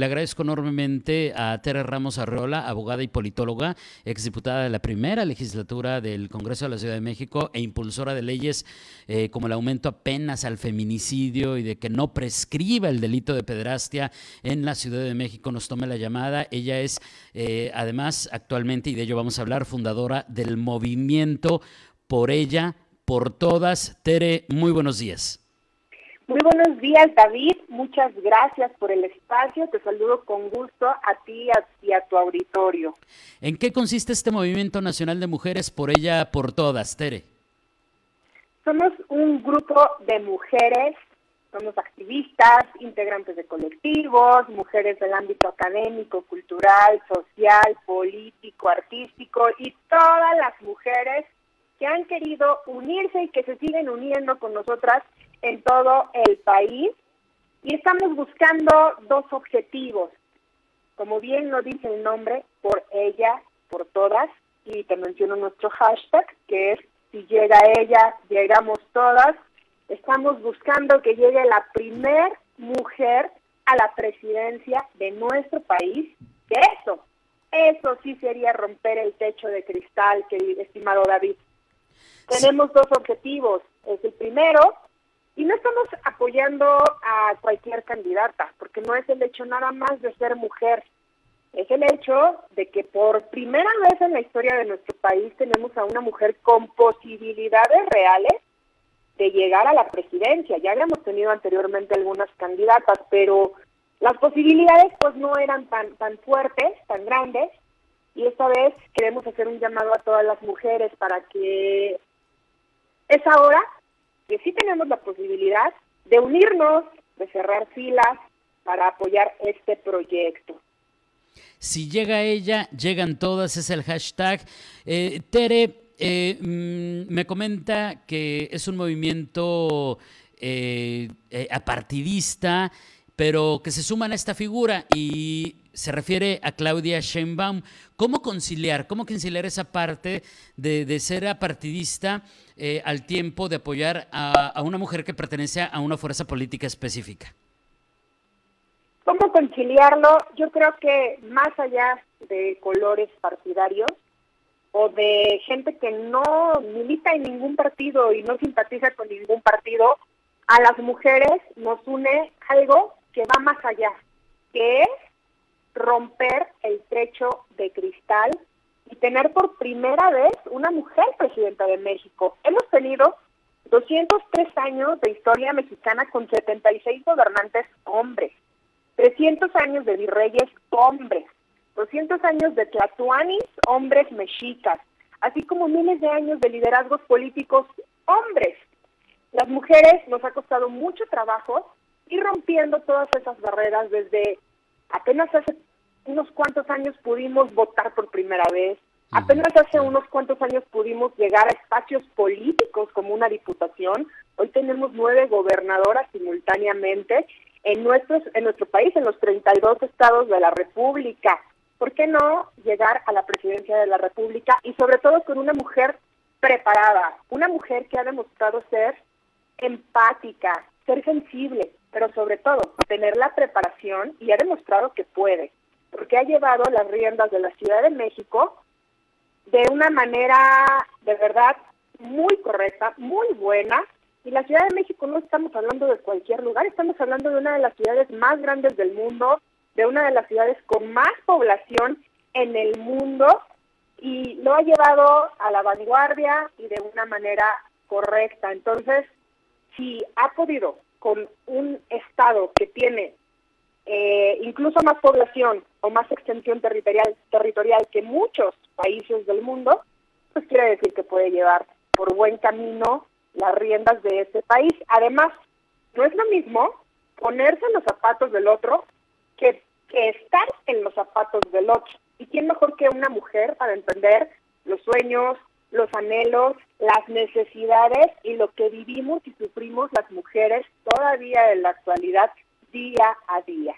Le agradezco enormemente a Tere Ramos Arreola, abogada y politóloga, exdiputada de la primera legislatura del Congreso de la Ciudad de México e impulsora de leyes eh, como el aumento apenas al feminicidio y de que no prescriba el delito de pederastia en la Ciudad de México. Nos tome la llamada. Ella es, eh, además, actualmente, y de ello vamos a hablar, fundadora del movimiento Por ella, por todas. Tere, muy buenos días. Muy buenos días, David. Muchas gracias por el espacio. Te saludo con gusto a ti y a tu auditorio. ¿En qué consiste este Movimiento Nacional de Mujeres por ella, por todas, Tere? Somos un grupo de mujeres, somos activistas, integrantes de colectivos, mujeres del ámbito académico, cultural, social, político, artístico y todas las mujeres que han querido unirse y que se siguen uniendo con nosotras en todo el país y estamos buscando dos objetivos. Como bien lo dice el nombre, por ella, por todas, y te menciono nuestro hashtag, que es si llega ella, llegamos todas. Estamos buscando que llegue la primer mujer a la presidencia de nuestro país, que eso, eso sí sería romper el techo de cristal, que estimado David. Tenemos dos objetivos. Es el primero, y no estamos apoyando a cualquier candidata, porque no es el hecho nada más de ser mujer, es el hecho de que por primera vez en la historia de nuestro país tenemos a una mujer con posibilidades reales de llegar a la presidencia. Ya habíamos tenido anteriormente algunas candidatas, pero las posibilidades pues no eran tan tan fuertes, tan grandes, y esta vez queremos hacer un llamado a todas las mujeres para que es ahora que sí tenemos la posibilidad de unirnos, de cerrar filas para apoyar este proyecto. Si llega ella, llegan todas, es el hashtag. Eh, Tere, eh, mm, me comenta que es un movimiento eh, apartidista, pero que se suman a esta figura y se refiere a Claudia Sheinbaum. ¿Cómo conciliar? ¿Cómo conciliar esa parte de, de ser apartidista eh, al tiempo de apoyar a, una mujer que pertenece a una fuerza política específica? ¿Cómo conciliarlo? Yo creo que más allá de colores partidarios o de gente que no milita en ningún partido y no simpatiza con ningún partido, a las mujeres nos une algo que va más allá, que es romper el techo de cristal y tener por primera vez una mujer presidenta de México. Hemos tenido 203 años de historia mexicana con 76 gobernantes hombres, 300 años de virreyes hombres, 200 años de tlatuanis hombres mexicas, así como miles de años de liderazgos políticos hombres. Las mujeres nos ha costado mucho trabajo ir rompiendo todas esas barreras desde apenas hace unos cuantos años pudimos votar por primera vez, apenas hace unos cuantos años pudimos llegar a espacios políticos como una diputación, hoy tenemos nueve gobernadoras simultáneamente en, nuestros, en nuestro país, en los 32 estados de la República. ¿Por qué no llegar a la presidencia de la República y sobre todo con una mujer preparada, una mujer que ha demostrado ser empática, ser sensible, pero sobre todo tener la preparación y ha demostrado que puede porque ha llevado las riendas de la Ciudad de México de una manera de verdad muy correcta, muy buena. Y la Ciudad de México no estamos hablando de cualquier lugar, estamos hablando de una de las ciudades más grandes del mundo, de una de las ciudades con más población en el mundo y lo ha llevado a la vanguardia y de una manera correcta. Entonces, si ha podido con un Estado que tiene eh, incluso más población o más extensión territorial, territorial que muchos países del mundo, pues quiere decir que puede llevar por buen camino las riendas de ese país. Además, no es lo mismo ponerse en los zapatos del otro que, que estar en los zapatos del otro. ¿Y quién mejor que una mujer para entender los sueños, los anhelos, las necesidades y lo que vivimos y sufrimos las mujeres todavía en la actualidad día a día.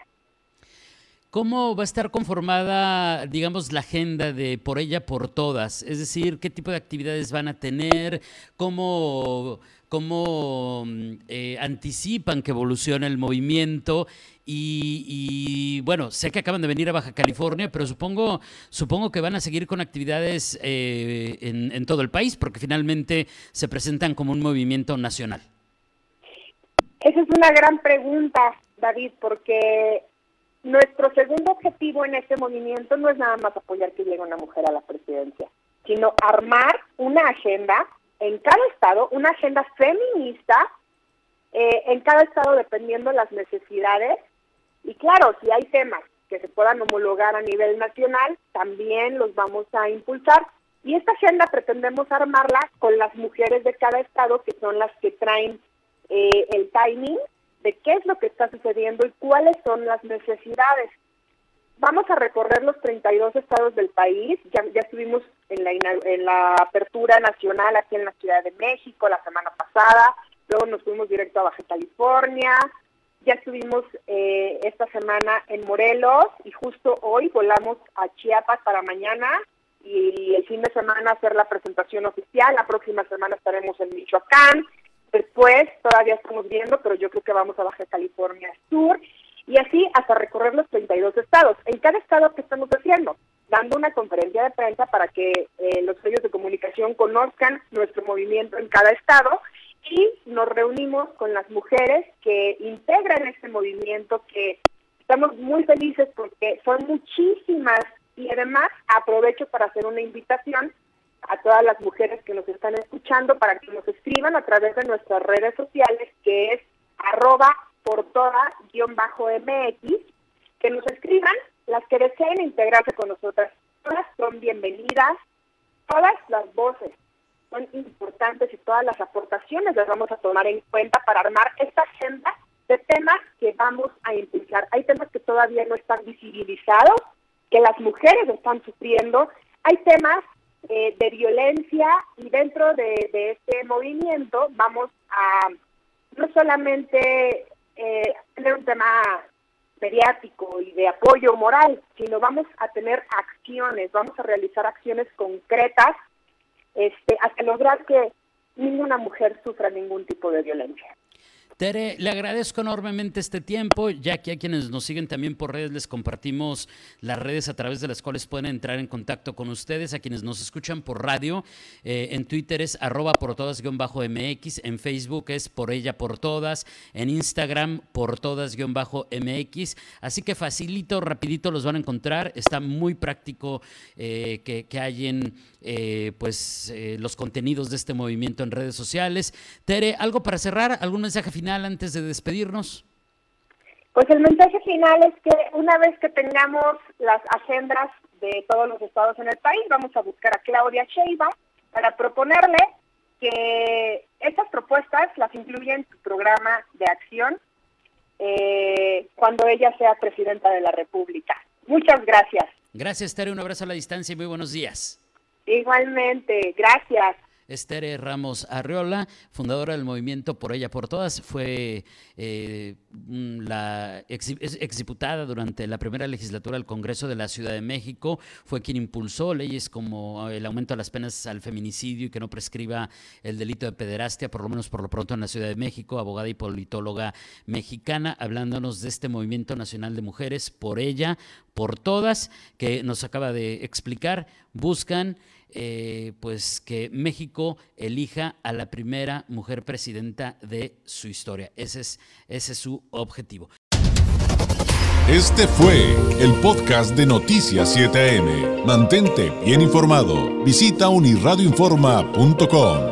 ¿Cómo va a estar conformada, digamos, la agenda de por ella, por todas? Es decir, ¿qué tipo de actividades van a tener? ¿Cómo, cómo eh, anticipan que evoluciona el movimiento? Y, bueno, sé que acaban de venir a Baja California, pero supongo, supongo que van a seguir con actividades eh, en, en todo el país, porque finalmente se presentan como un movimiento nacional. Esa es una gran pregunta, David, porque nuestro segundo objetivo en este movimiento no es nada más apoyar que llegue una mujer a la presidencia, sino armar una agenda en cada estado, una agenda feminista eh, en cada estado dependiendo de las necesidades. Y claro, si hay temas que se puedan homologar a nivel nacional, también los vamos a impulsar. Y esta agenda pretendemos armarla con las mujeres de cada estado, que son las que traen eh, el timing de qué es lo que está sucediendo y cuáles son las necesidades. Vamos a recorrer los 32 estados del país, ya, ya estuvimos en la, en la apertura nacional aquí en la Ciudad de México la semana pasada, luego nos fuimos directo a Baja California, ya estuvimos eh, esta semana en Morelos y justo hoy volamos a Chiapas para mañana y el fin de semana hacer la presentación oficial, la próxima semana estaremos en Michoacán, Después todavía estamos viendo, pero yo creo que vamos a Baja California Sur y así hasta recorrer los 32 estados. En cada estado que estamos haciendo, dando una conferencia de prensa para que eh, los medios de comunicación conozcan nuestro movimiento en cada estado y nos reunimos con las mujeres que integran este movimiento, que estamos muy felices porque son muchísimas y además aprovecho para hacer una invitación a todas las mujeres que nos están escuchando para que nos escriban a través de nuestras redes sociales, que es arroba por toda-mx, que nos escriban las que deseen integrarse con nosotras. Todas son bienvenidas, todas las voces son importantes y todas las aportaciones las vamos a tomar en cuenta para armar esta agenda de temas que vamos a impulsar. Hay temas que todavía no están visibilizados, que las mujeres están sufriendo, hay temas eh, de violencia y dentro de, este movimiento vamos a no solamente eh, tener un tema mediático y de apoyo moral, sino vamos a tener acciones, vamos a realizar acciones concretas este, hasta lograr que ninguna mujer sufra ningún tipo de violencia. Tere, le agradezco enormemente este tiempo, ya que a quienes nos siguen también por redes les compartimos las redes a través de las cuales pueden entrar en contacto con ustedes, a quienes nos escuchan por radio, eh, en Twitter es arroba por todas-mx, en Facebook es por ella por todas, en Instagram por todas-mx, así que facilito, rapidito los van a encontrar, está muy práctico eh, que, que eh, pues los contenidos de este movimiento en redes sociales. Tere, ¿algo para cerrar? ¿Algún mensaje final? Antes de despedirnos? Pues el mensaje final es que una vez que tengamos las agendas de todos los estados en el país, vamos a buscar a Claudia Sheinbaum para proponerle que estas propuestas las incluya en su programa de acción eh, cuando ella sea presidenta de la República. Muchas gracias. Gracias, Tere. Un abrazo a la distancia y muy buenos días. Igualmente, gracias. Esther Ramos Arriola, fundadora del movimiento Por Ella Por Todas, fue eh, la exdiputada durante la primera legislatura del Congreso de la Ciudad de México, fue quien impulsó leyes como el aumento de las penas al feminicidio y que no prescriba el delito de pederastia, por lo menos por lo pronto en la Ciudad de México, abogada y politóloga mexicana, hablándonos de este movimiento nacional de mujeres, por ella, por todas, que nos acaba de explicar, buscan eh, pues que México elija a la primera mujer presidenta de su historia. Ese es, ese es su objetivo. Este fue el podcast de Noticias 7am. Mantente bien informado. Visita unirradioinforma.com.